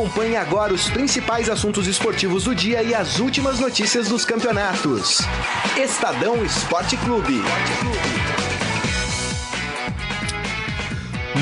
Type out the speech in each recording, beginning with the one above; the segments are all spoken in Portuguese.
Acompanhe agora os principais assuntos esportivos do dia e as últimas notícias dos campeonatos. Estadão Esporte Clube.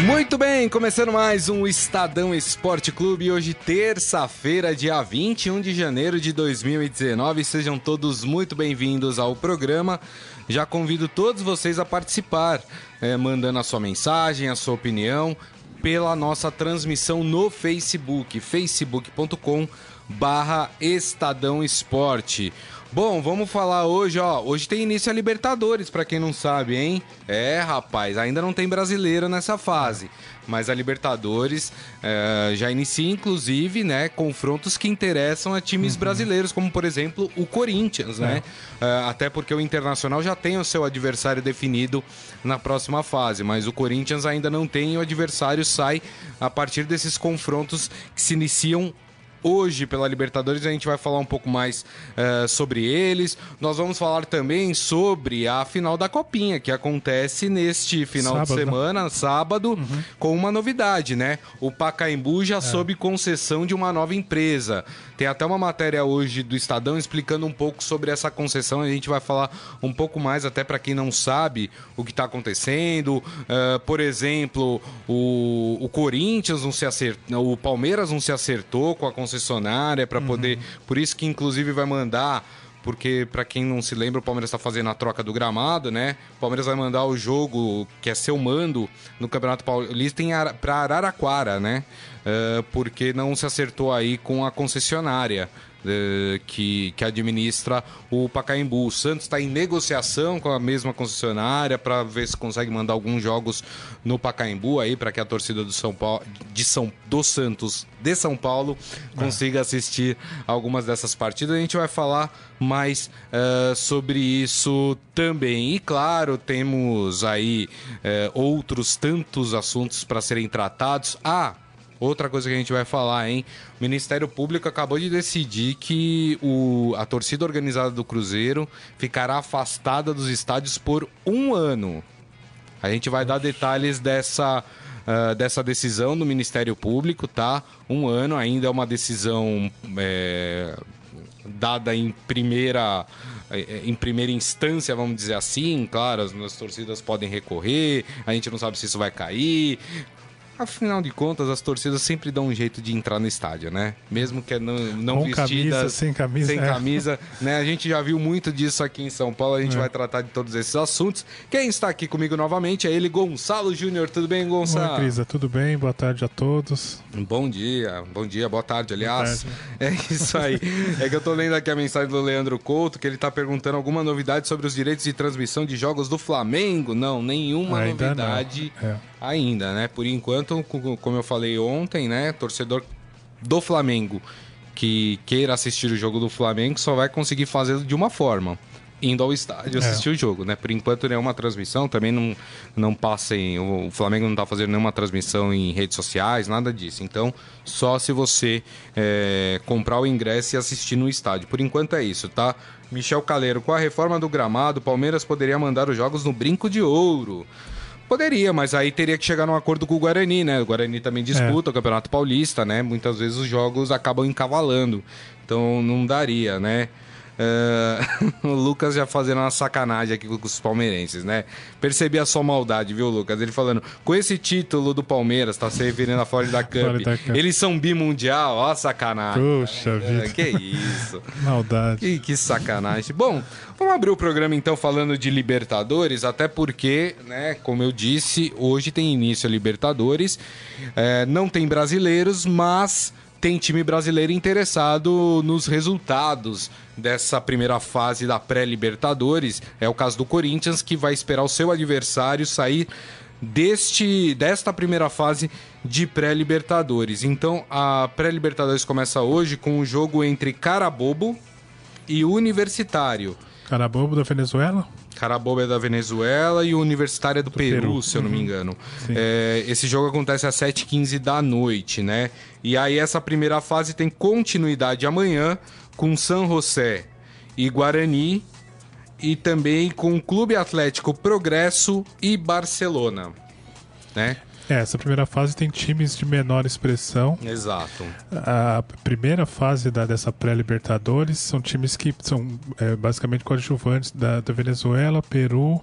Muito bem, começando mais um Estadão Esporte Clube. Hoje, terça-feira, dia 21 de janeiro de 2019. Sejam todos muito bem-vindos ao programa. Já convido todos vocês a participar, é, mandando a sua mensagem, a sua opinião, pela nossa transmissão no Facebook, facebook.com barra Estadão Esporte. Bom, vamos falar hoje, ó. Hoje tem início a Libertadores, para quem não sabe, hein? É, rapaz, ainda não tem brasileiro nessa fase. Mas a Libertadores é, já inicia, inclusive, né, confrontos que interessam a times uhum. brasileiros, como por exemplo o Corinthians, né? É. É, até porque o Internacional já tem o seu adversário definido na próxima fase, mas o Corinthians ainda não tem, o adversário sai a partir desses confrontos que se iniciam hoje pela Libertadores. A gente vai falar um pouco mais uh, sobre eles. Nós vamos falar também sobre a final da Copinha, que acontece neste final sábado. de semana, sábado, uhum. com uma novidade, né? O Pacaembu já é. sob concessão de uma nova empresa. Tem até uma matéria hoje do Estadão explicando um pouco sobre essa concessão. A gente vai falar um pouco mais, até para quem não sabe o que está acontecendo. Uh, por exemplo, o, o Corinthians não se acertou, o Palmeiras não se acertou com a concessionária para poder. Uhum. Por isso que, inclusive, vai mandar porque para quem não se lembra, o Palmeiras está fazendo a troca do gramado, né? O Palmeiras vai mandar o jogo, que é seu mando, no Campeonato Paulista para Araraquara, né? Uh, porque não se acertou aí com a concessionária. Que, que administra o Pacaembu. O Santos está em negociação com a mesma concessionária para ver se consegue mandar alguns jogos no Pacaembu aí para que a torcida do São Paulo, de São do Santos de São Paulo consiga assistir algumas dessas partidas. A gente vai falar mais uh, sobre isso também. E claro, temos aí uh, outros tantos assuntos para serem tratados. Ah, Outra coisa que a gente vai falar, hein? O Ministério Público acabou de decidir que o, a torcida organizada do Cruzeiro ficará afastada dos estádios por um ano. A gente vai dar detalhes dessa, uh, dessa decisão do Ministério Público, tá? Um ano ainda é uma decisão é, dada em primeira é, em primeira instância, vamos dizer assim, claro, as, as torcidas podem recorrer, a gente não sabe se isso vai cair, Afinal de contas, as torcidas sempre dão um jeito de entrar no estádio, né? Mesmo que não, não Com vestidas, camisa, sem camisa, sem é. camisa, né? A gente já viu muito disso aqui em São Paulo. A gente é. vai tratar de todos esses assuntos. Quem está aqui comigo novamente é ele, Gonçalo Júnior. Tudo bem, Gonçalo? Oi, Crisa, tudo bem? Boa tarde a todos. Bom dia, bom dia, boa tarde, aliás. Boa tarde. É isso aí. é que eu tô lendo aqui a mensagem do Leandro Couto, que ele tá perguntando alguma novidade sobre os direitos de transmissão de jogos do Flamengo. Não, nenhuma Ainda novidade. Não. É ainda, né? Por enquanto, como eu falei ontem, né? Torcedor do Flamengo que queira assistir o jogo do Flamengo só vai conseguir fazer de uma forma. Indo ao estádio assistir é. o jogo, né? Por enquanto, nenhuma transmissão. Também não, não passem. O Flamengo não está fazendo nenhuma transmissão em redes sociais, nada disso. Então, só se você é, comprar o ingresso e assistir no estádio. Por enquanto é isso, tá? Michel Caleiro, com a reforma do gramado, Palmeiras poderia mandar os jogos no brinco de ouro. Poderia, mas aí teria que chegar num acordo com o Guarani, né? O Guarani também disputa é. o Campeonato Paulista, né? Muitas vezes os jogos acabam encavalando. Então não daria, né? Uh, o Lucas já fazendo uma sacanagem aqui com os palmeirenses, né? Percebi a sua maldade, viu, Lucas? Ele falando, com esse título do Palmeiras, tá se referindo à Florida Cup, Florida Cup. eles são bimundial, ó, sacanagem. Puxa é, vida. Que isso. Maldade. Que, que sacanagem. Bom, vamos abrir o programa então falando de Libertadores, até porque, né, como eu disse, hoje tem início a Libertadores. É, não tem brasileiros, mas tem time brasileiro interessado nos resultados dessa primeira fase da pré-Libertadores. É o caso do Corinthians, que vai esperar o seu adversário sair deste desta primeira fase de pré-Libertadores. Então, a pré-Libertadores começa hoje com o um jogo entre Carabobo e Universitário. Carabobo da Venezuela? Carabobo é da Venezuela e o Universitário é do, do Peru, Peru, se eu não me uhum. engano. É, esse jogo acontece às 7h15 da noite, né? E aí essa primeira fase tem continuidade amanhã com San José e Guarani e também com o Clube Atlético Progresso e Barcelona, né? É, essa primeira fase tem times de menor expressão. Exato. A primeira fase da, dessa pré-Libertadores são times que são é, basicamente coadjuvantes da, da Venezuela, Peru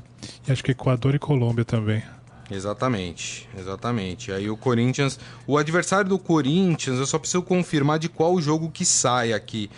e acho que Equador e Colômbia também. Exatamente, exatamente. Aí o Corinthians, o adversário do Corinthians, eu só preciso confirmar de qual jogo que sai aqui,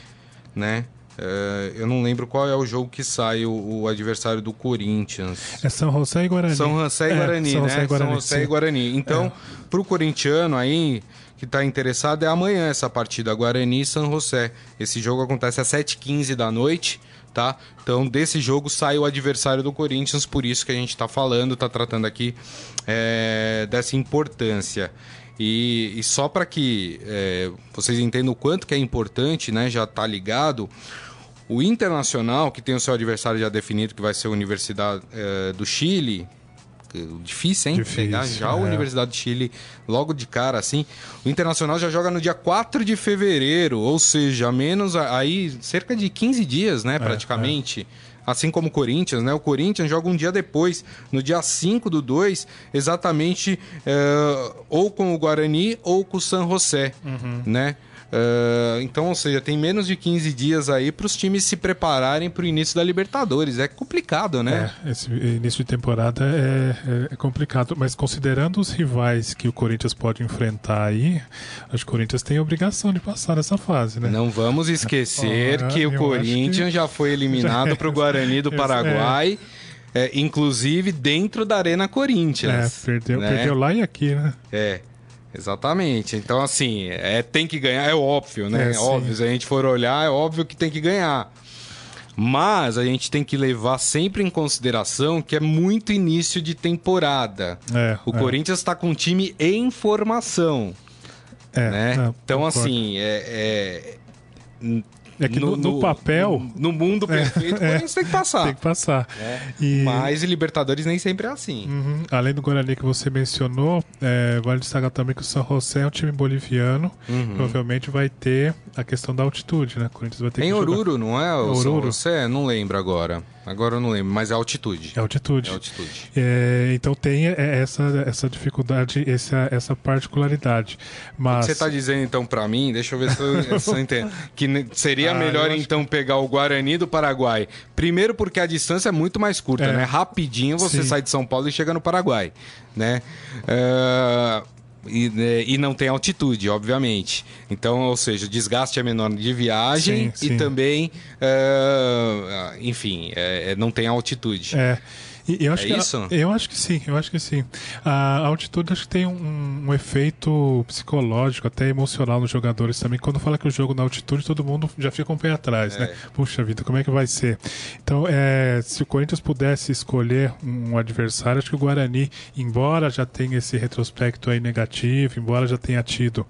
né? É, eu não lembro qual é o jogo que sai o, o, adversário do Corinthians. É São José e Guarani. São José e Guarani, é, São né? José e Guarani, São José e Guarani. Então, é. pro corintiano aí que está interessado, é amanhã essa partida, Guarani e São José. Esse jogo acontece às 7h15 da noite tá? Então, desse jogo sai o adversário do Corinthians, por isso que a gente está falando, está tratando aqui é, dessa importância. E, e só para que é, vocês entendam o quanto que é importante, né? Já tá ligado. O Internacional, que tem o seu adversário já definido, que vai ser a Universidade é, do Chile, Difícil, hein? Difícil, Pegar já é. a Universidade de Chile logo de cara, assim. O Internacional já joga no dia 4 de fevereiro, ou seja, menos aí cerca de 15 dias, né, é, praticamente. É, assim como o Corinthians, né? O Corinthians joga um dia depois, no dia 5 do 2, exatamente é, ou com o Guarani ou com o San José, uhum. né? Uh, então, ou seja, tem menos de 15 dias aí para os times se prepararem para o início da Libertadores. É complicado, né? É, esse início de temporada é, é, é, complicado, mas considerando os rivais que o Corinthians pode enfrentar aí, acho que o Corinthians tem a obrigação de passar nessa fase, né? Não vamos esquecer ah, que o Corinthians que... já foi eliminado para o Guarani do Paraguai. É, inclusive dentro da Arena Corinthians. É, perdeu, né? perdeu lá e aqui, né? É. Exatamente. Então, assim, é, tem que ganhar, é óbvio, né? É, óbvio. Se a gente for olhar, é óbvio que tem que ganhar. Mas a gente tem que levar sempre em consideração que é muito início de temporada. É, o é. Corinthians está com um time em formação. É, né? É, então, concordo. assim, é, é é que no, no, no papel. No, no mundo é, perfeito, é, o Corinthians tem que passar. Tem que passar. É. E... Mas Libertadores nem sempre é assim. Uhum. Além do Guarani que você mencionou, é, vale destacar também que o São José é um time boliviano. Uhum. Provavelmente vai ter a questão da altitude, né? O Corinthians vai ter em que Oruro, jogar... não é? O Oruro? São José? Não lembro agora. Agora eu não lembro, mas é altitude. É altitude. É altitude. É, então tem é, essa, essa dificuldade, essa, essa particularidade. Mas... O que você está dizendo então para mim, deixa eu ver se eu, se eu entendo, que seria ah, melhor então que... pegar o Guarani do Paraguai. Primeiro porque a distância é muito mais curta, é. né? Rapidinho você Sim. sai de São Paulo e chega no Paraguai, né? Uh e, né, e não tem altitude, obviamente. Então, ou seja, o desgaste é menor de viagem sim, sim. e também, uh, enfim, é, não tem altitude. É. Eu acho é que, isso? Eu acho que sim, eu acho que sim. A altitude acho que tem um, um, efeito psicológico, até emocional nos jogadores também. Quando fala que o jogo na altitude, todo mundo já fica um pé atrás, é. né? Puxa vida, como é que vai ser? Então, é, se o Corinthians pudesse escolher um adversário, acho que o Guarani, embora já tenha esse retrospecto aí negativo, embora já tenha tido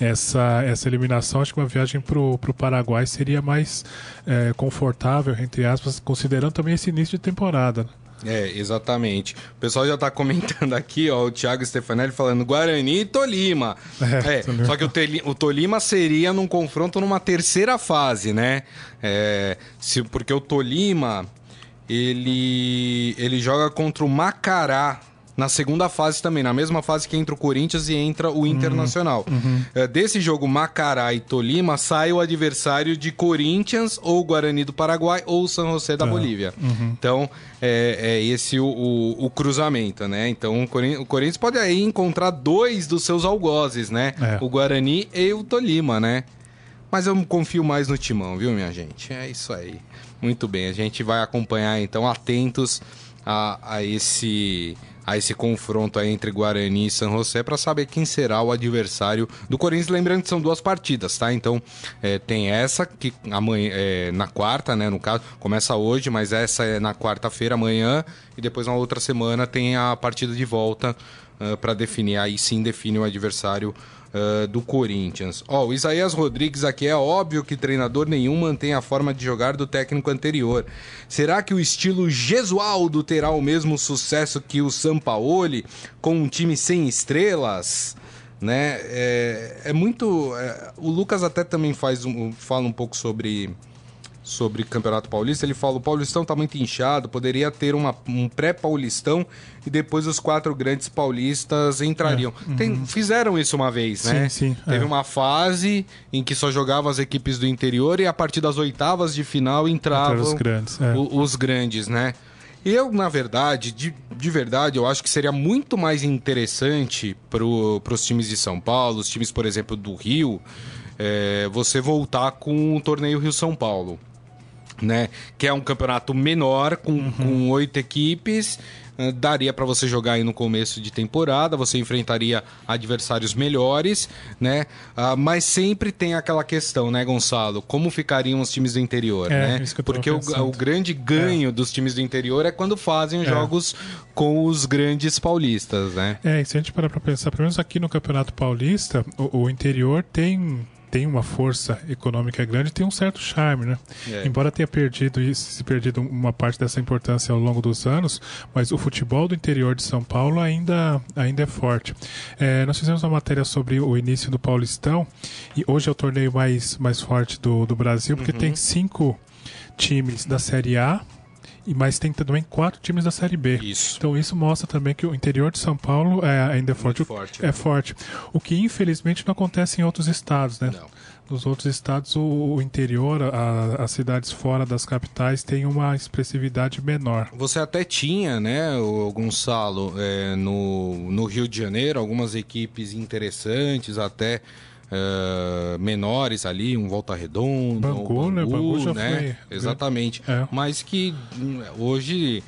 essa, essa eliminação, acho que uma viagem para o Paraguai seria mais é, confortável, entre aspas, considerando também esse início de temporada. Né? É, exatamente. O pessoal já está comentando aqui, ó, o Thiago Stefanelli falando Guarani e Tolima. É, é só que o, o, Tolima seria num confronto numa terceira fase, né? É, se, porque o Tolima, ele, ele joga contra o Macará na segunda fase também, na mesma fase que entra o Corinthians e entra o Internacional. Uhum. uhum. É, desse jogo Macará e Tolima, sai o adversário de Corinthians ou Guarani do Paraguai ou São José da é. Bolívia. Uhum. Então, é, é esse o, o, o, cruzamento, né? Então, o Corinthians, o Corinthians, pode aí encontrar dois dos seus algozes, né? É. O Guarani e o Tolima, né? Mas eu confio mais no Timão, viu, minha gente? É isso aí. Muito bem, a gente vai acompanhar, então, atentos a, a esse a esse confronto aí entre Guarani e São José para saber quem será o adversário do Corinthians. Lembrando que são duas partidas, tá? Então é, tem essa que amanhã, é, na quarta, né? No caso, começa hoje, mas essa é na quarta-feira, amanhã, e depois na outra semana tem a partida de volta uh, para definir. Aí sim define o adversário uh, do Corinthians. Ó, oh, o Isaías Rodrigues aqui é óbvio que treinador nenhum mantém a forma de jogar do técnico anterior. Será que o estilo Gesualdo terá o mesmo sucesso que o Sampaoli com um time sem estrelas? Né? É, é muito. É, o Lucas até também faz um, fala um pouco sobre sobre Campeonato Paulista, ele fala: o Paulistão está muito inchado, poderia ter uma, um pré-Paulistão e depois os quatro grandes paulistas entrariam. É, uhum. Tem, fizeram isso uma vez, né? Sim, sim. Teve é. uma fase em que só jogavam as equipes do interior e a partir das oitavas de final entravam os grandes, é. o, os grandes, né? Eu, na verdade, de, de verdade, eu acho que seria muito mais interessante para os times de São Paulo, os times, por exemplo, do Rio, é, você voltar com o torneio Rio-São Paulo. Né? Que é um campeonato menor, com, uhum. com oito equipes, eh, daria para você jogar aí no começo de temporada, você enfrentaria adversários melhores, né? Uh, mas sempre tem aquela questão, né, Gonçalo? Como ficariam os times do interior, é, né? Porque o, o, grande ganho é. dos times do interior é quando fazem é. jogos com os grandes paulistas, né? É, e se a gente parar para pensar, pelo menos aqui no Campeonato Paulista, o, o interior tem tem uma força econômica grande, tem um certo charme, né? É. Embora tenha perdido isso, se perdido uma parte dessa importância ao longo dos anos, mas o futebol do interior de São Paulo ainda, ainda é forte. É, nós fizemos uma matéria sobre o início do Paulistão e hoje é o torneio mais, mais forte do, do Brasil, porque uhum. tem cinco times da Série A e mais tem também quatro times da Série B. Isso. Então isso mostra também que o interior de São Paulo é, ainda é forte. forte é né? forte. O que infelizmente não acontece em outros estados, né? Não. Nos outros estados, o, interior, a, as cidades fora das capitais têm uma expressividade menor. Você até tinha, né, o Gonçalo, é, no, no Rio de Janeiro, algumas equipes interessantes até uh, menores ali, um Volta Redonda, Bangu, um né? Bangu já né? Foi. Exatamente. É. Mas que hum, hoje,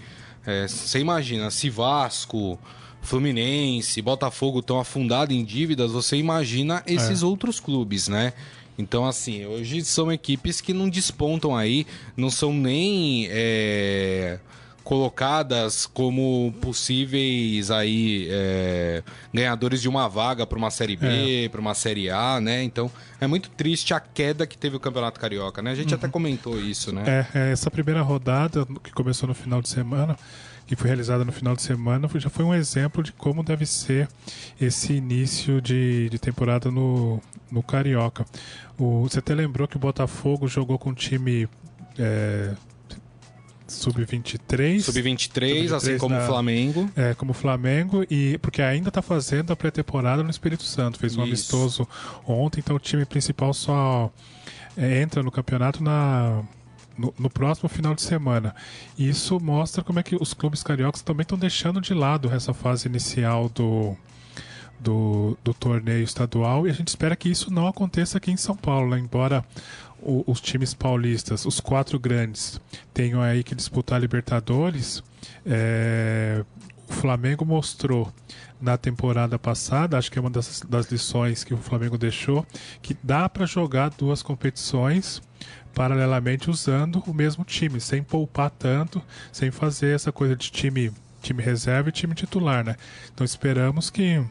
é, você imagina, se Vasco, Fluminense, Botafogo estão afundados em dívidas, você imagina esses é. outros clubes, né? Então, assim, hoje são equipes que não despontam aí, não são nem é, colocadas como possíveis aí é, ganhadores de uma vaga para uma série B, é. para uma série A, né? Então é muito triste a queda que teve o Campeonato Carioca, né? A gente uhum. até comentou isso, né? É, é, essa primeira rodada que começou no final de semana que foi realizada no final de semana já foi um exemplo de como deve ser esse início de, de temporada no, no Carioca. O, você até lembrou que o Botafogo jogou com um time é, Sub-23. Sub-23, Sub assim como o Flamengo. É, como o Flamengo, e porque ainda está fazendo a pré-temporada no Espírito Santo. Fez um Isso. amistoso ontem, então o time principal só é, entra no campeonato na. No, no, próximo final de semana. Isso mostra como é que os clubes cariocas também estão deixando de lado essa fase inicial do, do, do torneio estadual e a gente espera que isso não aconteça aqui em São Paulo, né? embora o, os times paulistas, os quatro grandes, tenham aí que disputar Libertadores, é, o Flamengo mostrou na temporada passada, acho que é uma das, das lições que o Flamengo deixou, que dá para jogar duas competições paralelamente usando o mesmo time, sem poupar tanto, sem fazer essa coisa de time time reserva e time titular, né? Então esperamos que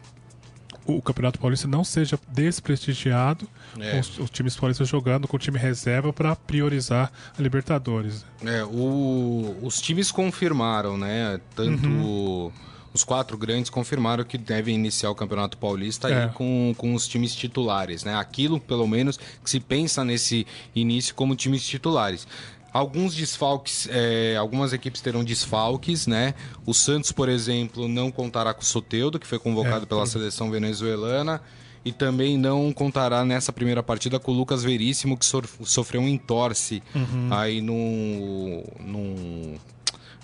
o Campeonato Paulista não seja desprestigiado é. com os, os, times paulistas jogando com o time reserva para priorizar a Libertadores. É, o, os times confirmaram, né? Tanto uhum. os quatro grandes confirmaram que devem iniciar o Campeonato Paulista é. aí com, com os times titulares, né? Aquilo, pelo menos, que se pensa nesse início como times titulares. Alguns desfalques, é, algumas equipes terão desfalques, né? O Santos, por exemplo, não contará com o Soteudo, que foi convocado é, pela seleção venezuelana. E também não contará nessa primeira partida com o Lucas Veríssimo, que sofreu um entorse uhum. aí no, no,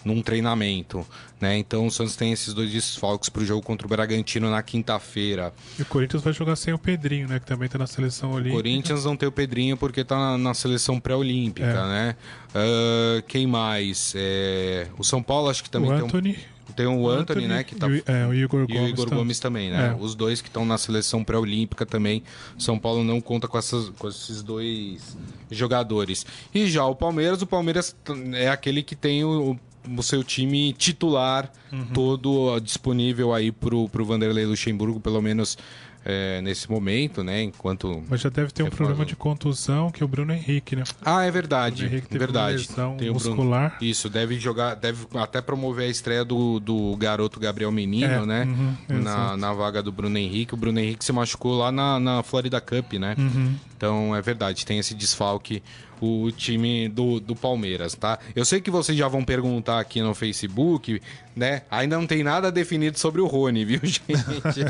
num treinamento. Né? Então o Santos tem esses dois desfalques para o jogo contra o Bragantino na quinta-feira. E o Corinthians vai jogar sem o Pedrinho, né? Que também está na seleção olímpica. O Corinthians não tem o Pedrinho porque está na, na, seleção pré-olímpica, é. né? Uh, quem mais? É... O São Paulo acho que também o Anthony. tem um... Tem o Anthony, Anthony, né? Que tá... E, é, o Igor Gomes. E o Igor Gomes também, né? É. Os dois que estão na seleção pré-olímpica também. São Paulo não conta com, essas, com esses dois jogadores. E já o Palmeiras, o Palmeiras é aquele que tem o o seu time titular uhum. todo disponível aí pro, pro Vanderlei Luxemburgo, pelo menos é, nesse momento, né? Enquanto. Mas já deve ter um problema de contusão que é o Bruno Henrique, né? Ah, é verdade. O Henrique verdade. tem muscular. Bruno... Isso, deve jogar, deve até promover a estreia do, do garoto Gabriel Menino, é, né? Uhum, na, na vaga do Bruno Henrique. O Bruno Henrique se machucou lá na, na Florida Cup, né? Uhum. Então é verdade, tem esse desfalque o time do, do Palmeiras, tá? Eu sei que vocês já vão perguntar aqui no Facebook, né? Ainda não tem nada definido sobre o Rony, viu, gente?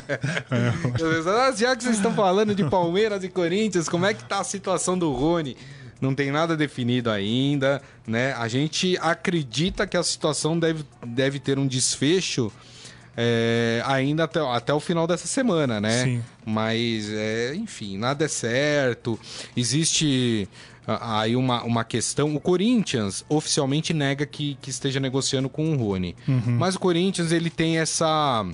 é, já que vocês estão falando de Palmeiras e Corinthians, como é que tá a situação do Rony? Não tem nada definido ainda, né? A gente acredita que a situação deve, deve ter um desfecho é, ainda até, até o final dessa semana, né? Sim. Mas, é, enfim, nada é certo. Existe aí uma, uma questão. O Corinthians oficialmente nega que, que esteja negociando com o Rony. Uhum. Mas o Corinthians ele tem essa.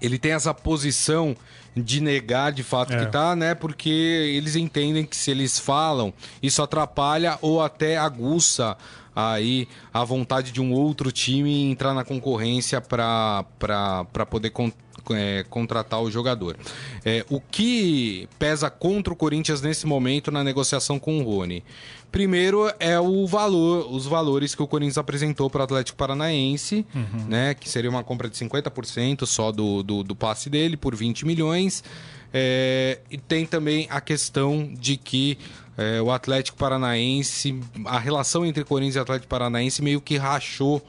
Ele tem essa posição de negar de fato é. que tá, né? Porque eles entendem que se eles falam, isso atrapalha ou até aguça aí a vontade de um outro time entrar na concorrência para poder é, contratar o jogador. É, o que pesa contra o Corinthians nesse momento na negociação com o Rony? Primeiro é o valor, os valores que o Corinthians apresentou para o Atlético Paranaense, uhum. né? Que seria uma compra de 50% só do, do, do, passe dele por 20 milhões. É, e tem também a questão de que é, o Atlético Paranaense, a relação entre Corinthians e Atlético Paranaense meio que rachou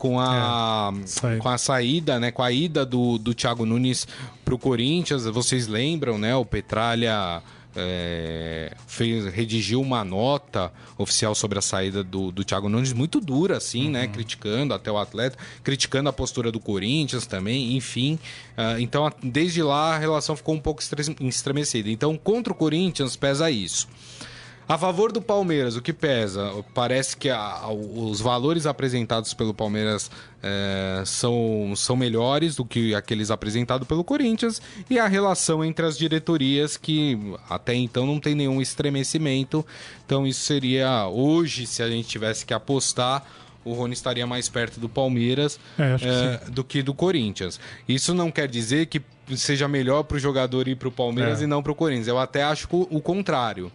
com a, é, com a saída, né, com a ida do, do Thiago Nunes para o Corinthians. Vocês lembram, né? O Petralha é, fez, redigiu uma nota oficial sobre a saída do, do Thiago Nunes, muito dura, assim, né, uhum. né? Criticando até o atleta, criticando a postura do Corinthians também, enfim. Uh, então, desde lá, a relação ficou um pouco estremecida. Então, contra o Corinthians, pesa isso. A favor do Palmeiras, o que pesa? Parece que a, os valores apresentados pelo Palmeiras é, são, são melhores do que aqueles apresentados pelo Corinthians e a relação entre as diretorias que até então não tem nenhum estremecimento. Então isso seria hoje, se a gente tivesse que apostar, o Rony estaria mais perto do Palmeiras é, é, do que do Corinthians. Isso não quer dizer que seja melhor para o jogador ir para o Palmeiras é. e não para o Corinthians. Eu até acho o contrário.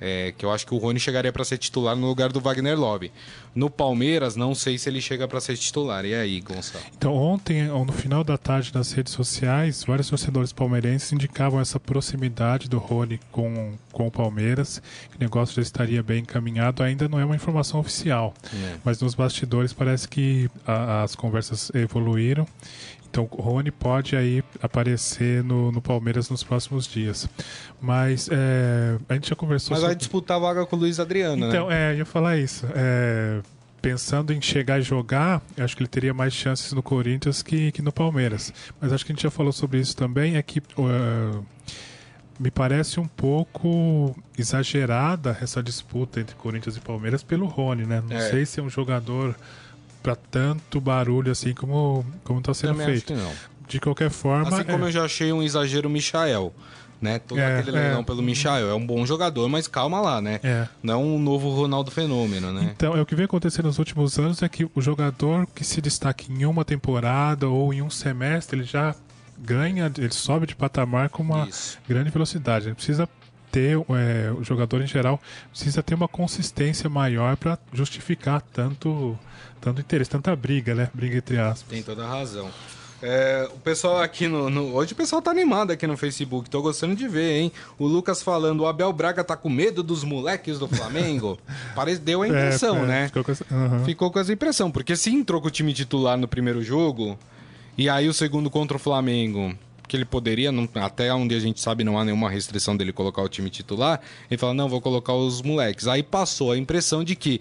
É, que eu acho que o Rony chegaria para ser titular no lugar do Wagner Love. No Palmeiras, não sei se ele chega para ser titular. E aí, Gonçalo? Então, ontem, no final da tarde, nas redes sociais, vários torcedores palmeirenses indicavam essa proximidade do Rony com, com o Palmeiras, que o negócio já estaria bem encaminhado. Ainda não é uma informação oficial, é. mas nos bastidores parece que a, as conversas evoluíram então o Rony pode aí aparecer no, no Palmeiras nos próximos dias. Mas é, a gente já conversou Mas sobre... vai disputar a vaga com o Luiz Adriano, então, né? é, eu ia falar isso. É, pensando em chegar e jogar, acho que ele teria mais chances no Corinthians que, que no Palmeiras. Mas acho que a gente já falou sobre isso também, é que uh, me parece um pouco exagerada essa disputa entre Corinthians e Palmeiras pelo Rony, né? Não é. sei se é um jogador para tanto barulho assim como como está sendo Também feito. De qualquer forma, assim como é... eu já achei um exagero Michael, né? Todo é, aquele leilão é. pelo Michael é um bom jogador, mas calma lá, né? É. Não é um novo Ronaldo fenômeno, né? Então, é o que vem acontecendo nos últimos anos é que o jogador que se destaca em uma temporada ou em um semestre, ele já ganha, ele sobe de patamar com uma Isso. grande velocidade. Ele precisa ter, é, o jogador em geral precisa ter uma consistência maior para justificar tanto tanto interesse, tanta briga, né? Briga entre aspas. Tem toda a razão. É, o pessoal aqui no, no, Hoje o pessoal tá animado aqui no Facebook. Tô gostando de ver, hein? O Lucas falando, o Abel Braga tá com medo dos moleques do Flamengo. Parece, deu a é, impressão, é, é, né? Ficou com, essa, uhum. ficou com essa impressão. Porque se entrou com o time titular no primeiro jogo, e aí o segundo contra o Flamengo, que ele poderia, não, até onde a gente sabe, não há nenhuma restrição dele colocar o time titular. Ele fala, não, vou colocar os moleques. Aí passou a impressão de que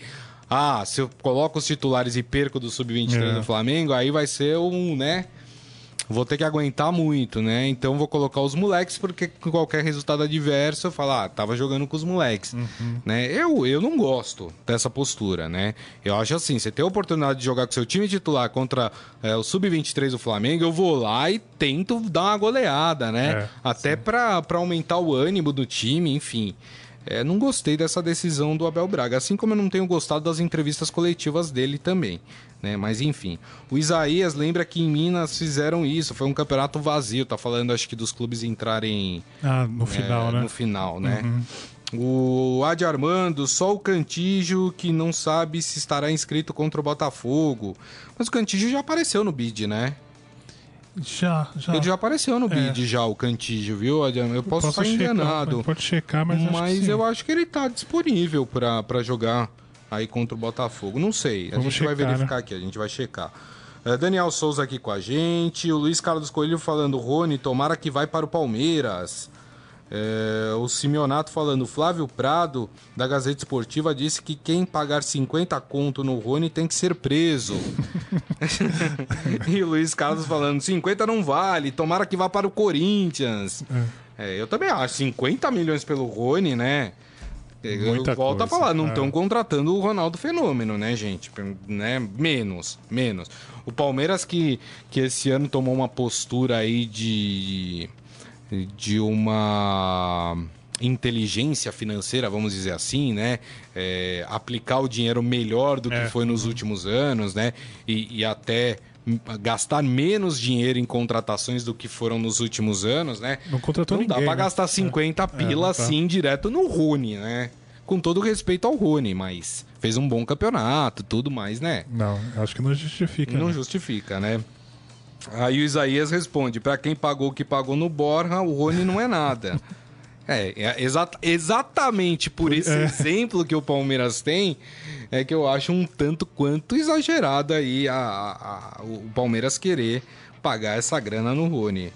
ah, se eu coloco os titulares e perco do sub-23 é. do Flamengo, aí vai ser um, né? Vou ter que aguentar muito, né? Então vou colocar os moleques, porque com qualquer resultado adverso eu falo, ah, tava jogando com os moleques. Uhum. Né? Eu, eu não gosto dessa postura, né? Eu acho assim, você tem a oportunidade de jogar com seu time titular contra é, o Sub-23 do Flamengo, eu vou lá e tento dar uma goleada, né? É, Até para aumentar o ânimo do time, enfim. É, não gostei dessa decisão do Abel Braga, assim como eu não tenho gostado das entrevistas coletivas dele também. Né? Mas enfim, o Isaías lembra que em Minas fizeram isso, foi um campeonato vazio, tá falando acho que dos clubes entrarem ah, no final, né? No final, né? Uhum. O Adi Armando, só o Cantijo que não sabe se estará inscrito contra o Botafogo. Mas o Cantijo já apareceu no bid, né? Já, já. Ele já apareceu no bid, é. já, o Cantijo, viu? Eu posso, posso estar enganado. Pode checar, mas. Mas acho eu acho que ele está disponível para jogar aí contra o Botafogo. Não sei. A gente checar, vai verificar né? aqui, a gente vai checar. Uh, Daniel Souza aqui com a gente. O Luiz Carlos Coelho falando, Rony, tomara que vai para o Palmeiras. É, o Simeonato falando, Flávio Prado, da Gazeta Esportiva, disse que quem pagar 50 conto no Rony tem que ser preso. e o Luiz Carlos falando, 50 não vale, tomara que vá para o Corinthians. É. É, eu também acho, 50 milhões pelo Rony, né? Muita volta a falar, não estão é. contratando o Ronaldo Fenômeno, né, gente? Né? Menos, menos. O Palmeiras que, que esse ano tomou uma postura aí de, de uma inteligência financeira, vamos dizer assim, né? É, aplicar o dinheiro melhor do que é. foi nos últimos anos, né? E, e até gastar menos dinheiro em contratações do que foram nos últimos anos, né? Não contratou não ninguém. Não dá pra né? gastar 50 é. pila é, assim direto no Rune, né? Com todo respeito ao Rune, mas fez um bom campeonato, tudo mais, né? Não, acho que não justifica. Não né? justifica, né? Aí o Isaías responde: para quem pagou o que pagou no Borja, o Rony não é nada. É, é exa exatamente por esse é. exemplo que o Palmeiras tem, é que eu acho um tanto quanto exagerado aí a, a, a, o Palmeiras querer pagar essa grana no Rony.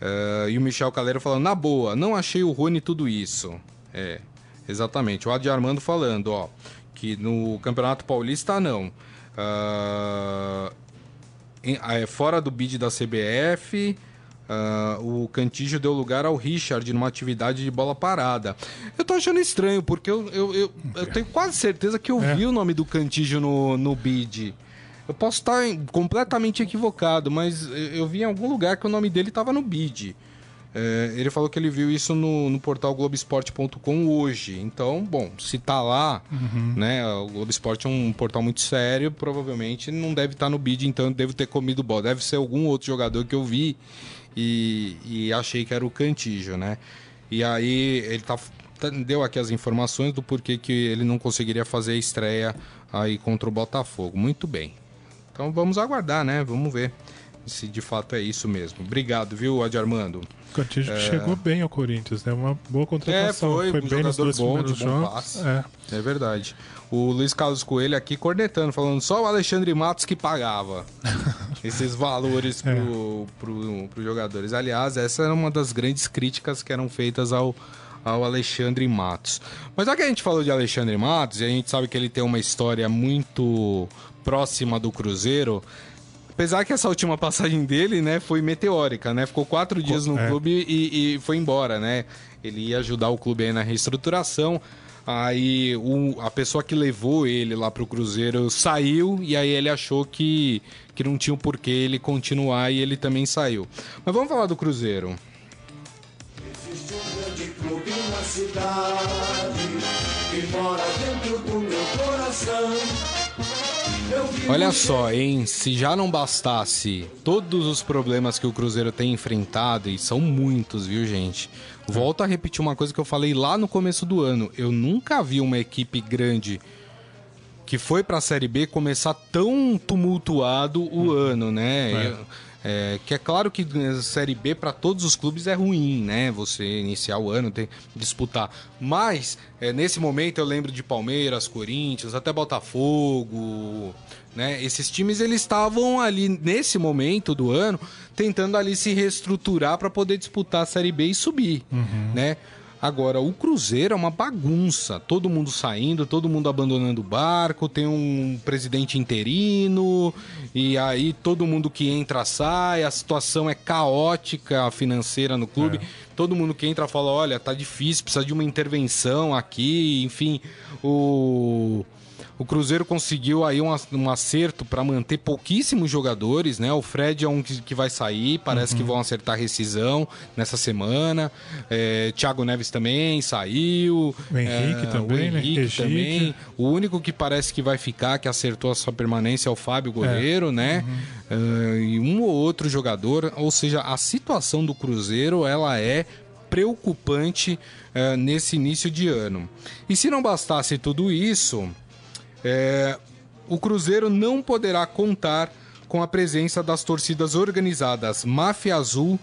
Uh, e o Michel Calero falando, na boa, não achei o Rony tudo isso. É, exatamente. O Adi Armando falando, ó, que no Campeonato Paulista não. Uh, em, é, fora do bid da CBF, Uh, o Cantígio deu lugar ao Richard numa atividade de bola parada. Eu tô achando estranho, porque eu, eu, eu, eu tenho quase certeza que eu é. vi o nome do Cantígio no, no bid. Eu posso estar completamente equivocado, mas eu vi em algum lugar que o nome dele estava no bid. É, ele falou que ele viu isso no, no portal Globesport.com hoje. Então, bom, se tá lá, uhum. né? O Globo Esporte é um portal muito sério, provavelmente não deve estar tá no bid, então deve ter comido bola. Deve ser algum outro jogador que eu vi e, e achei que era o Cantígio, né? E aí ele tá, tá, deu aqui as informações do porquê que ele não conseguiria fazer a estreia aí contra o Botafogo. Muito bem. Então vamos aguardar, né? Vamos ver se de fato é isso mesmo. Obrigado, viu, Adi Armando? O Cantígio é... chegou bem ao Corinthians, né? Uma boa contratação. É, foi, foi um bem nos dois bom, primeiros jogos. É. é verdade. O Luiz Carlos Coelho aqui cornetando, falando só o Alexandre Matos que pagava esses valores para é. pro, pro jogadores. Aliás, essa era uma das grandes críticas que eram feitas ao, ao Alexandre Matos. Mas já que a gente falou de Alexandre Matos, e a gente sabe que ele tem uma história muito próxima do Cruzeiro, apesar que essa última passagem dele, né, foi meteórica, né? Ficou quatro dias no é. clube e, e, foi embora, né? Ele ia ajudar o clube aí na reestruturação. Aí o, a pessoa que levou ele lá pro Cruzeiro saiu e aí ele achou que, que não tinha um porquê ele continuar e ele também saiu. Mas vamos falar do Cruzeiro. Existe um grande clube na cidade que mora dentro do meu coração. Olha só, hein? Se já não bastasse todos os problemas que o Cruzeiro tem enfrentado, e são muitos, viu, gente? Volto a repetir uma coisa que eu falei lá no começo do ano. Eu nunca vi uma equipe grande que foi para a Série B começar tão tumultuado o uhum. ano, né? É. Eu, é, que é claro que a Série B para todos os clubes é ruim, né? Você iniciar o ano, ter, disputar. Mas, é, nesse momento eu lembro de Palmeiras, Corinthians, até Botafogo, né? Esses times eles estavam ali nesse momento do ano tentando ali se reestruturar para poder disputar a Série B e subir, uhum. né? Agora, o Cruzeiro é uma bagunça. Todo mundo saindo, todo mundo abandonando o barco, tem um presidente interino, e aí todo mundo que entra sai, a situação é caótica financeira no clube. É. Todo mundo que entra fala: olha, tá difícil, precisa de uma intervenção aqui, enfim. O O Cruzeiro conseguiu aí um, um acerto para manter pouquíssimos jogadores, né? O Fred é um que, que vai sair, parece uhum. que vão acertar rescisão nessa semana. É, Thiago Neves também saiu. O Henrique é, também, o Henrique né? também. O único que parece que vai ficar, que acertou a sua permanência é o Fábio Goleiro, é. né? Uhum. Uh, e um ou outro jogador. Ou seja, a situação do Cruzeiro, ela é preocupante uh, nesse início de ano. E se não bastasse tudo isso, é, o Cruzeiro não poderá contar com a presença das torcidas organizadas Máfia Azul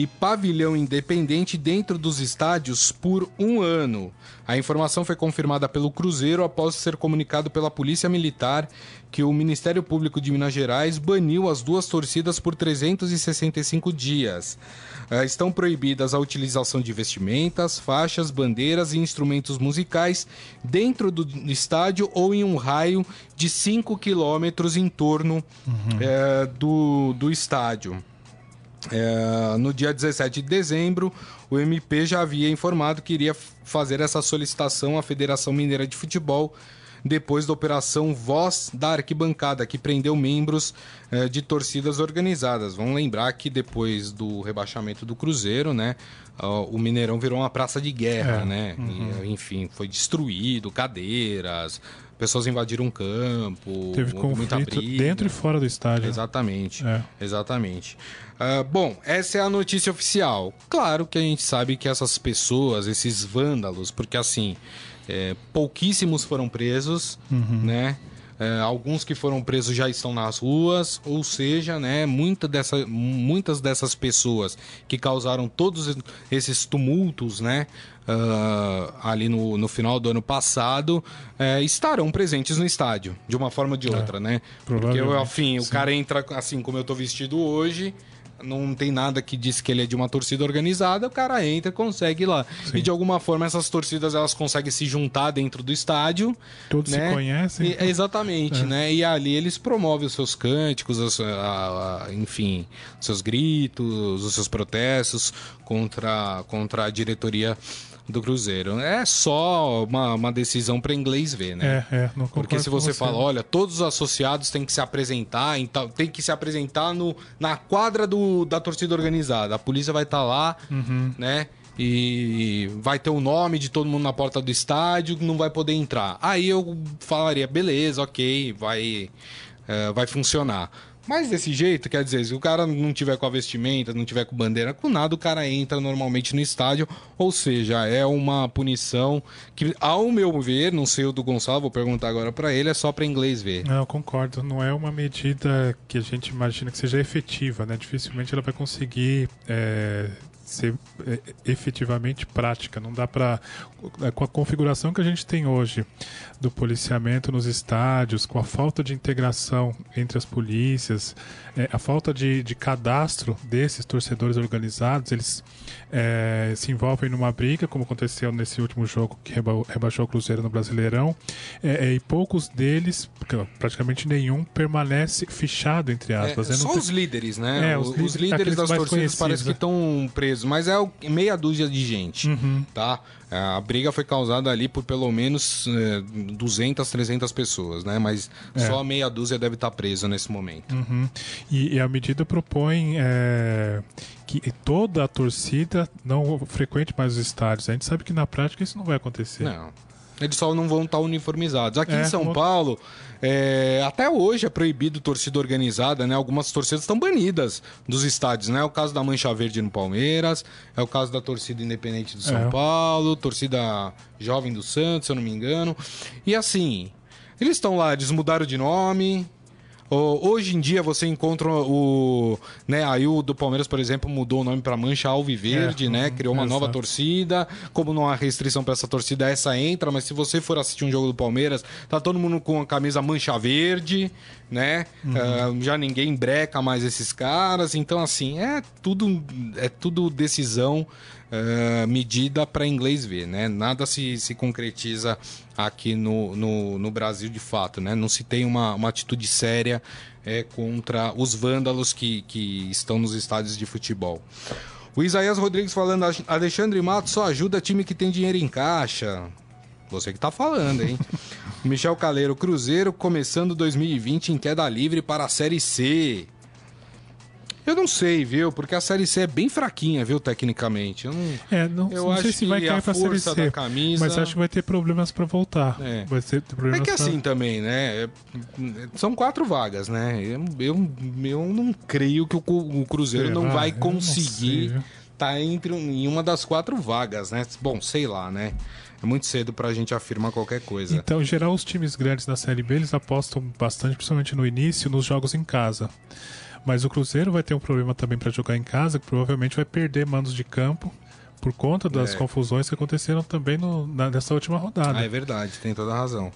e Pavilhão Independente dentro dos estádios por um ano. A informação foi confirmada pelo Cruzeiro após ser comunicado pela Polícia Militar que o Ministério Público de Minas Gerais baniu as duas torcidas por 365 dias. Uh, estão proibidas a utilização de vestimentas, faixas, bandeiras e instrumentos musicais dentro do estádio ou em um raio de 5 quilômetros em torno uhum. uh, do, do estádio. Uh, no dia 17 de dezembro, o MP já havia informado que iria fazer essa solicitação à Federação Mineira de Futebol depois da operação Voz da Arquibancada, que prendeu membros eh, de torcidas organizadas. Vamos lembrar que depois do rebaixamento do Cruzeiro, né, o Mineirão virou uma praça de guerra, é. né? Uhum. E, enfim, foi destruído, cadeiras, pessoas invadiram um campo, teve conflito dentro e fora do estádio. Exatamente, é. exatamente. Uh, bom, essa é a notícia oficial. Claro que a gente sabe que essas pessoas, esses vândalos, porque assim, é, pouquíssimos foram presos, uhum. né? É, alguns que foram presos já estão nas ruas, ou seja, né, muita dessa, muitas dessas pessoas que causaram todos esses tumultos, né, uh, ali no, no final do ano passado, é, estarão presentes no estádio, de uma forma ou de é, outra, é, né? Porque, enfim, o cara entra assim como eu tô vestido hoje, não tem nada que diz que ele é de uma torcida organizada, o cara entra, consegue ir lá. Sim. E de alguma forma essas torcidas elas conseguem se juntar dentro do estádio. Todos né? se conhecem. E, exatamente, é. né? E ali eles promovem os seus cânticos, a, a, a, enfim, seus gritos, os seus protestos contra, contra a diretoria do Cruzeiro. É só uma, uma decisão para inglês ver, né? É, é, não Porque se você, você fala, olha, todos os associados têm que se apresentar, então tem que se apresentar no, na quadra do, da torcida organizada. A polícia vai estar tá lá, uhum. né? E vai ter o nome de todo mundo na porta do estádio, não vai poder entrar. Aí eu falaria, beleza, ok, vai, é, vai funcionar. Mas desse jeito, quer dizer, se o cara não tiver com a vestimenta, não tiver com bandeira, com nada, o cara entra normalmente no estádio. Ou seja, é uma punição que, ao meu ver, não sei o do Gonçalo, vou perguntar agora para ele, é só para inglês ver. Não, eu concordo. Não é uma medida que a gente imagina que seja efetiva, né? Dificilmente ela vai conseguir é, ser é, efetivamente prática. Não dá para. É, com a configuração que a gente tem hoje do policiamento nos estádios, com a falta de integração entre as polícias, é, a falta de, de, cadastro desses torcedores organizados, eles é, se envolvem numa briga, como aconteceu nesse último jogo que reba, rebaixou o Cruzeiro no Brasileirão, é, é e poucos deles, praticamente nenhum, permanece fichado, entre aspas. É, só os líderes, né? os, os líderes das torcidas parece que estão presos, mas é meia dúzia de gente, uhum. tá? A briga foi causada ali por pelo menos é, 200, 300 pessoas, né? Mas é. só meia dúzia deve estar presa nesse momento. Uhum. E, e, a medida propõe é, que toda a torcida não frequente mais os estádios. A gente sabe que na prática isso não vai acontecer. Não. Eles só não vão estar uniformizados. Aqui é, em São Paulo, é, até hoje é proibido torcida organizada, né? Algumas torcidas estão banidas dos estádios, né? É o caso da Mancha Verde no Palmeiras, é o caso da torcida independente do São é. Paulo, torcida jovem do Santos, se eu não me engano. E assim, eles estão lá, eles mudaram de nome, Hoje em dia você encontra o. Né, aí o do Palmeiras, por exemplo, mudou o nome para Mancha Alviverde, é, né? Uhum, criou uma nova torcida. Como não há restrição para essa torcida, essa entra, mas se você for assistir um jogo do Palmeiras, tá todo mundo com a camisa Mancha Verde, né? Uhum. Uh, já ninguém breca mais esses caras. Então, assim, é tudo, é tudo decisão uh, medida para inglês ver, né? Nada se, se concretiza aqui no, no, no, Brasil de fato, né? Não se tem uma, uma atitude séria é, contra os vândalos que, que estão nos estádios de futebol. O Isaías Rodrigues falando, Alexandre Matos só ajuda time que tem dinheiro em caixa. Você que tá falando, hein? Michel Caleiro, Cruzeiro começando 2020 em queda livre para a Série C. Eu não sei, viu? Porque a Série C é bem fraquinha, viu, tecnicamente. Eu não, é, não, eu não acho sei se vai cair pra Série C, camisa... mas acho que vai ter problemas para voltar. É. Vai ter problemas é que pra... assim também, né? É, são quatro vagas, né? Eu, eu, eu não creio que o, o Cruzeiro não vai conseguir estar tá entre em uma das quatro vagas, né? Bom, sei lá, né? É muito cedo para a gente afirmar qualquer coisa. Então, em geral, os times grandes da Série B, eles apostam bastante, principalmente no início, nos jogos em casa. Mas o Cruzeiro vai ter um problema também para jogar em casa, que provavelmente vai perder mandos de campo por conta das é. confusões que aconteceram também no, na, nessa última rodada. Ah, é verdade, tem toda a razão.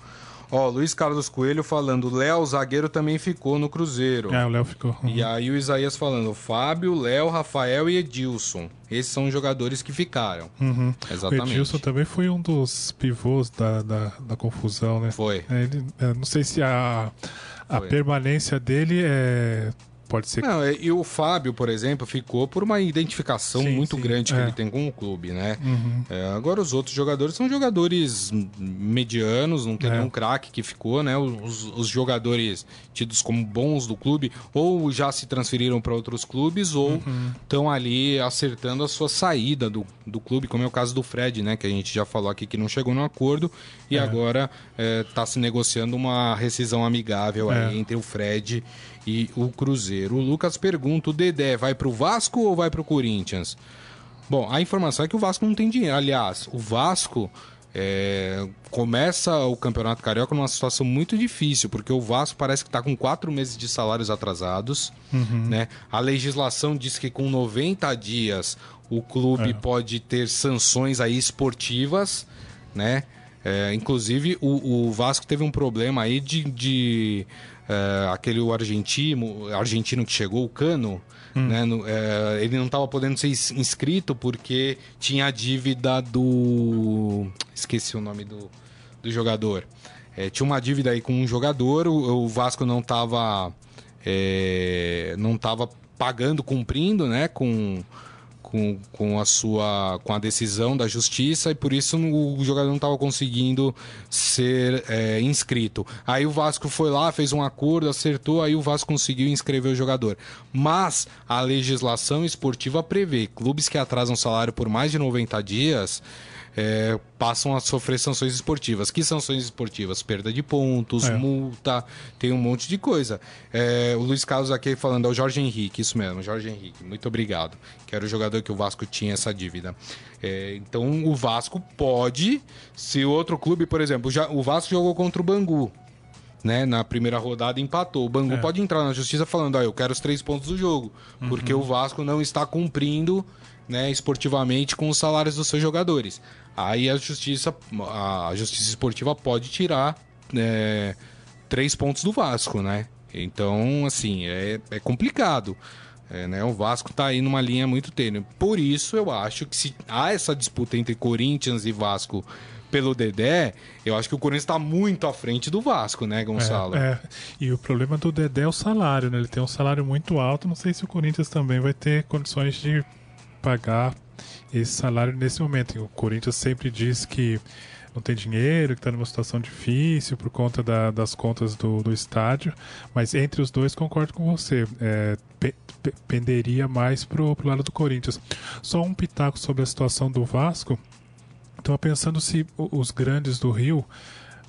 Ó, Luiz Carlos Coelho falando, Léo, zagueiro também ficou no Cruzeiro. É, o Léo ficou. Uhum. E aí o Isaías falando, Fábio, Léo, Rafael e Edilson. Esses são os jogadores que ficaram. Uhum. Exatamente. O Edilson também foi um dos pivôs da, da, da confusão, né? Foi. É, ele, é, não sei se a, a permanência dele é pode ser. Não, e o Fábio, por exemplo, ficou por uma identificação sim, muito sim. grande que é. ele tem com o clube, né? Uhum. É, agora os outros jogadores são jogadores medianos, não tem é. nenhum craque que ficou, né? Os, os, jogadores tidos como bons do clube ou já se transferiram para outros clubes ou estão uhum. ali acertando a sua saída do, do clube, como é o caso do Fred, né? Que a gente já falou aqui que não chegou no acordo e é. agora está é, se negociando uma rescisão amigável aí é. entre o Fred e o Cruzeiro. O Lucas pergunta: o Dedé vai para o Vasco ou vai para o Corinthians? Bom, a informação é que o Vasco não tem dinheiro. Aliás, o Vasco é, começa o Campeonato Carioca numa situação muito difícil, porque o Vasco parece que está com quatro meses de salários atrasados. Uhum. Né? A legislação diz que com 90 dias o clube é. pode ter sanções aí esportivas, né? É, inclusive o, o, Vasco teve um problema aí de, de é, aquele argentino, argentino que chegou, o Cano, hum. né, no, é, ele não estava podendo ser inscrito porque tinha a dívida do. Esqueci o nome do, do jogador. É, tinha uma dívida aí com um jogador, o, o Vasco não estava é, não estava pagando, cumprindo, né, com com, com a sua com a decisão da justiça e por isso o jogador não estava conseguindo ser é, inscrito. Aí o Vasco foi lá, fez um acordo, acertou, aí o Vasco conseguiu inscrever o jogador. Mas a legislação esportiva prevê clubes que atrasam salário por mais de 90 dias é, passam a sofrer sanções esportivas. Que sanções esportivas? Perda de pontos, é. multa, tem um monte de coisa. É, o Luiz Carlos aqui falando, é o Jorge Henrique, isso mesmo, Jorge Henrique, muito obrigado. Que era o jogador que o Vasco tinha essa dívida. É, então o Vasco pode, se o outro clube, por exemplo, já, o Vasco jogou contra o Bangu. Né, na primeira rodada empatou. O Bangu é. pode entrar na justiça falando: ah, eu quero os três pontos do jogo, uhum. porque o Vasco não está cumprindo né, esportivamente com os salários dos seus jogadores. Aí a justiça, a justiça esportiva pode tirar é, três pontos do Vasco, né? Então, assim, é, é complicado. É, né? O Vasco está aí numa linha muito tênue. Por isso, eu acho que se há essa disputa entre Corinthians e Vasco pelo Dedé, eu acho que o Corinthians está muito à frente do Vasco, né, Gonçalo? É, é, E o problema do Dedé é o salário, né? Ele tem um salário muito alto. Não sei se o Corinthians também vai ter condições de pagar esse salário nesse momento. O Corinthians sempre diz que não tem dinheiro, que está numa situação difícil por conta da, das contas do, do, estádio, mas entre os dois concordo com você. É, pe, pe, penderia mais pro, pro lado do Corinthians. Só um pitaco sobre a situação do Vasco. Estava pensando se os grandes do Rio,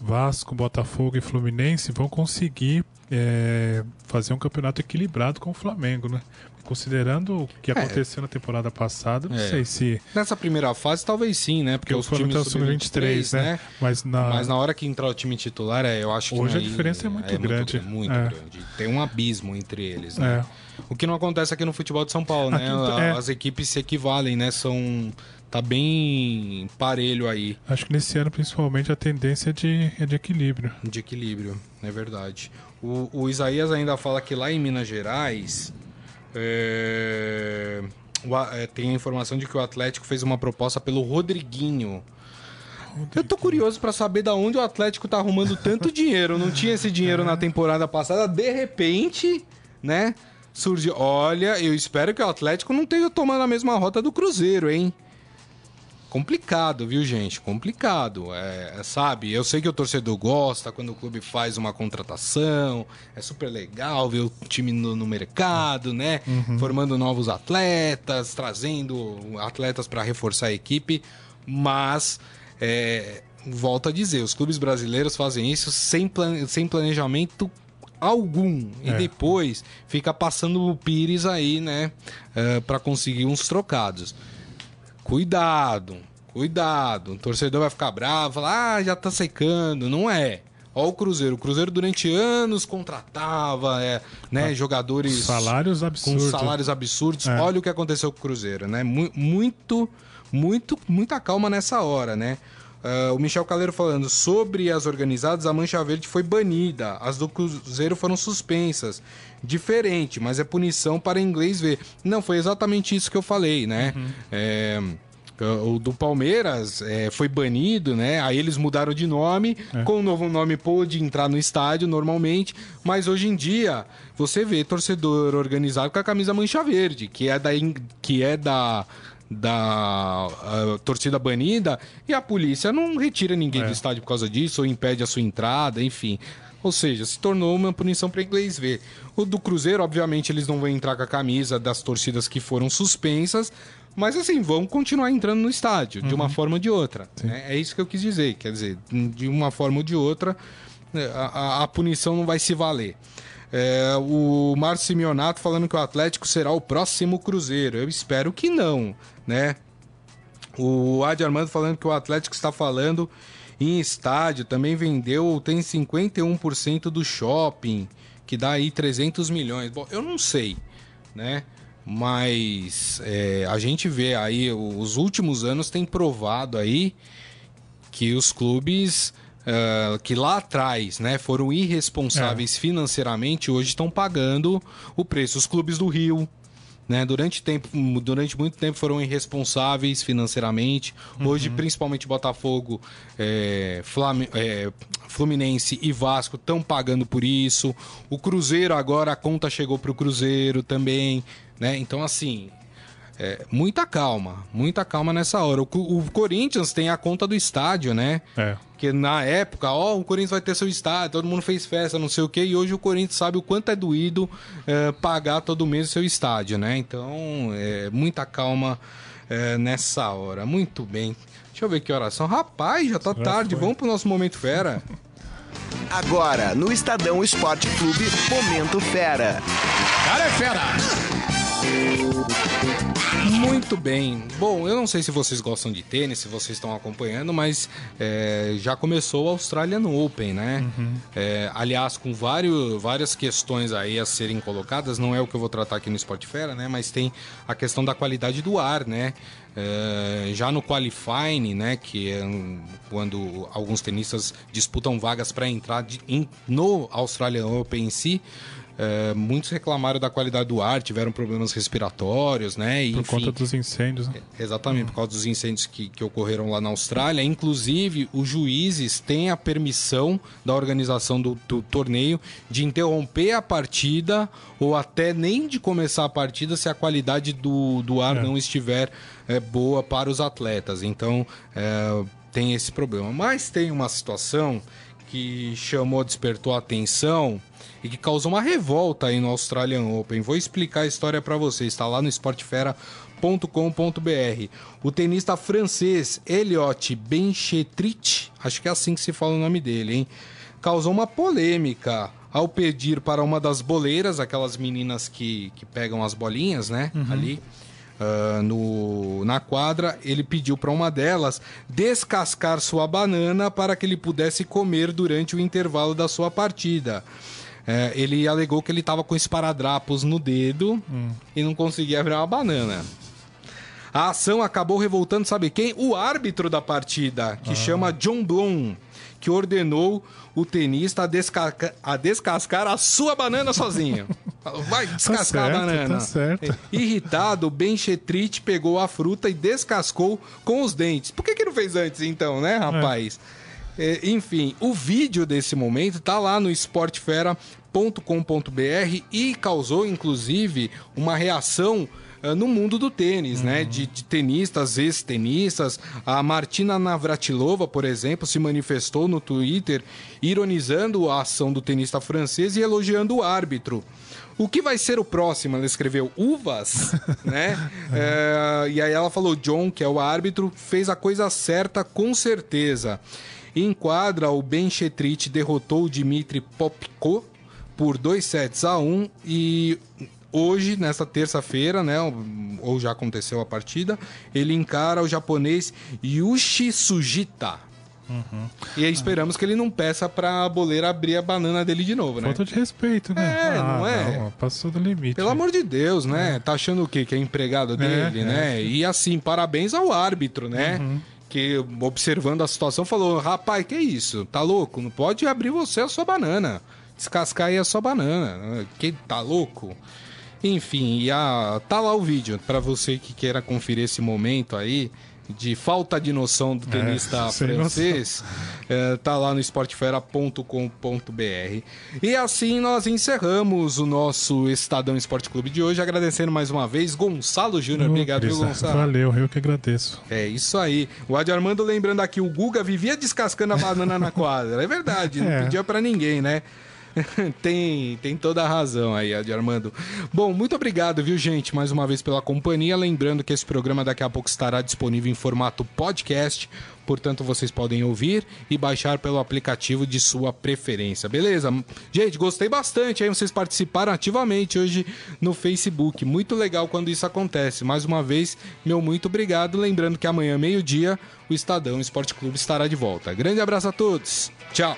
Vasco, Botafogo e Fluminense, vão conseguir é, fazer um campeonato equilibrado com o Flamengo, né? Considerando o que é. aconteceu é. na temporada passada, não é. sei se. Nessa primeira fase, talvez sim, né? Porque, Porque os times sub-23, né? né? Mas na... Mas na hora que entrar o time titular, é, eu acho que. Hoje a diferença é muito é grande. Muito, muito é. grande. Tem um abismo entre eles, né? O que não acontece aqui no futebol de São Paulo, né? Aqui, As equipes se equivalem, né? São tá bem parelho aí. Acho que nesse ano, principalmente, a tendência é de, é de equilíbrio. De equilíbrio, é verdade. O, o Isaías ainda fala que lá em Minas Gerais é, é, tem a informação de que o Atlético fez uma proposta pelo Rodriguinho. Rodriguinho. Eu tô curioso para saber da onde o Atlético tá arrumando tanto dinheiro. Não tinha esse dinheiro na temporada passada. De repente, né? Surge. Olha, eu espero que o Atlético não tenha tomado a mesma rota do Cruzeiro, hein? Complicado, viu, gente? Complicado. É, sabe, eu sei que o torcedor gosta quando o clube faz uma contratação, é super legal ver o time no, no mercado, né? Uhum. Formando novos atletas, trazendo atletas para reforçar a equipe, mas. É, volto a dizer, os clubes brasileiros fazem isso sem, plan sem planejamento algum. E é. depois fica passando o Pires aí, né? Uh, é, para conseguir uns trocados. Cuidado, cuidado. O torcedor vai ficar bravo, falar, ah, já tá secando. Não é. Olha o Cruzeiro. O Cruzeiro durante anos contratava é, né, ah, jogadores. Salários absurdos. Com salários absurdos. É. Olha o que aconteceu com o Cruzeiro, né? Muito, muito, muita calma nessa hora, né? Uh, o Michel Caleiro falando sobre as organizadas, a Mancha Verde foi banida, as do Cruzeiro foram suspensas. Diferente, mas é punição para inglês ver. Não, foi exatamente isso que eu falei, né? Uhum. É, o do Palmeiras é, foi banido, né? Aí eles mudaram de nome, é. com o novo nome pôde entrar no estádio normalmente, mas hoje em dia você vê torcedor organizado com a camisa Mancha Verde, que é da, que é da da torcida banida e a polícia não retira ninguém é. do estádio por causa disso ou impede a sua entrada, enfim. Ou seja, se tornou uma punição para inglês ver. O do Cruzeiro, obviamente, eles não vão entrar com a camisa das torcidas que foram suspensas, mas assim, vão continuar entrando no estádio, uhum. de uma uhum. forma ou de outra. Né? É isso que eu quis dizer. Quer dizer, de uma forma ou de outra, a, a, a punição não vai se valer. É, o Márcio Simeonato falando que o Atlético será o próximo Cruzeiro. Eu espero que não, né? O Adi Armando falando que o Atlético está falando em estádio, também vendeu, tem 51% do shopping, que dá aí 300 milhões. Bom, eu não sei, né? Mas é, a gente vê aí, os últimos anos tem provado aí que os clubes uh, que lá atrás né, foram irresponsáveis é. financeiramente, hoje estão pagando o preço. Os clubes do Rio, né? Durante, tempo, durante muito tempo foram irresponsáveis financeiramente. Hoje, uhum. principalmente Botafogo, é, Flam é, Fluminense e Vasco estão pagando por isso. O Cruzeiro agora a conta chegou para o Cruzeiro também, né? Então assim, é, muita calma, muita calma nessa hora. O, o, Corinthians tem a conta do estádio, né? É. Que na época, ó, o Corinthians vai ter seu estádio, todo mundo fez festa, não sei o quê, e hoje o Corinthians sabe o quanto é doído é, pagar todo mês o seu estádio, né? Então, é, muita calma é, nessa hora. Muito bem. Deixa eu ver que oração. Rapaz, já tá já tarde, foi. vamos pro nosso Momento Fera. Agora, no Estadão Esporte Clube, Momento Fera. Cara é fera! Muito bem. Bom, eu não sei se vocês gostam de tênis, se vocês estão acompanhando, mas é, já começou o Australian Open, né? Uhum. É, aliás, com vários, várias questões aí a serem colocadas, não é o que eu vou tratar aqui no Sport Fera, né? Mas tem a questão da qualidade do ar, né? É, já no qualifying, né, que é quando alguns tenistas disputam vagas para entrar de, in, no Australian Open em si, é, muitos reclamaram da qualidade do ar, tiveram problemas respiratórios, né? E, por enfim, conta dos incêndios. Né? É, exatamente, hum. por causa dos incêndios que, que ocorreram lá na Austrália. Inclusive, os juízes têm a permissão da organização do, do torneio de interromper a partida ou até nem de começar a partida se a qualidade do, do ar é. não estiver é, boa para os atletas. Então, é, tem esse problema. Mas tem uma situação que chamou, despertou a atenção e que causou uma revolta aí no Australian Open. Vou explicar a história para você, está lá no esportefera.com.br. O tenista francês Elliot Benchetrit, acho que é assim que se fala o nome dele, hein? Causou uma polêmica ao pedir para uma das boleiras, aquelas meninas que, que pegam as bolinhas, né? Uhum. Ali. Uh, no, na quadra, ele pediu para uma delas descascar sua banana para que ele pudesse comer durante o intervalo da sua partida. É, ele alegou que ele estava com esparadrapos no dedo hum. e não conseguia abrir uma banana. A ação acabou revoltando, sabe quem? O árbitro da partida, que ah. chama John Bloom, que ordenou o tenista a, desca a descascar a sua banana sozinho. Vai tá descascar tá certo, a banana. Tá certo. Irritado, Ben Chetrite pegou a fruta e descascou com os dentes. Por que, que não fez antes, então, né, rapaz? É. É, enfim, o vídeo desse momento tá lá no esportefera.com.br e causou inclusive uma reação no mundo do tênis, né? uhum. né? De, de tenistas, ex-tenistas. A Martina Navratilova, por exemplo, se manifestou no Twitter ironizando a ação do tenista francês e elogiando o árbitro. O que vai ser o próximo? Ela escreveu uvas, né? É, e aí ela falou: John, que é o árbitro, fez a coisa certa com certeza. Em quadra, o Ben Chetrit derrotou o Dmitry Popko por 2 sets a 1 um, e hoje, nesta terça-feira, né, ou já aconteceu a partida, ele encara o japonês Yushi Sujita. Uhum. E aí esperamos que ele não peça pra boleira abrir a banana dele de novo, né? Falta de respeito, né? É, ah, não é? Não, passou do limite. Pelo amor de Deus, né? É. Tá achando o quê? Que é empregado é, dele, é, né? É. E assim, parabéns ao árbitro, né? Uhum. Que observando a situação falou: rapaz, que isso? Tá louco? Não pode abrir você a sua banana. Descascar aí a sua banana. Que tá louco? Enfim, e a, tá lá o vídeo para você que queira conferir esse momento aí de falta de noção do é, tenista é, francês, é, tá lá no esportefera.com.br. E assim nós encerramos o nosso Estadão Esporte Clube de hoje, agradecendo mais uma vez Gonçalo Júnior. Obrigado, viu, Gonçalo? Valeu, eu que agradeço. É isso aí. O Adi Armando lembrando aqui, o Guga vivia descascando a banana na quadra. É verdade, não é. pedia para ninguém, né? tem, tem toda a razão aí, Adi Armando. Bom, muito obrigado, viu, gente, mais uma vez pela companhia. Lembrando que esse programa daqui a pouco estará disponível em formato podcast. Portanto, vocês podem ouvir e baixar pelo aplicativo de sua preferência, beleza? Gente, gostei bastante aí, vocês participaram ativamente hoje no Facebook. Muito legal quando isso acontece. Mais uma vez, meu muito obrigado. Lembrando que amanhã, meio-dia, o Estadão Esporte Clube estará de volta. Grande abraço a todos. Tchau.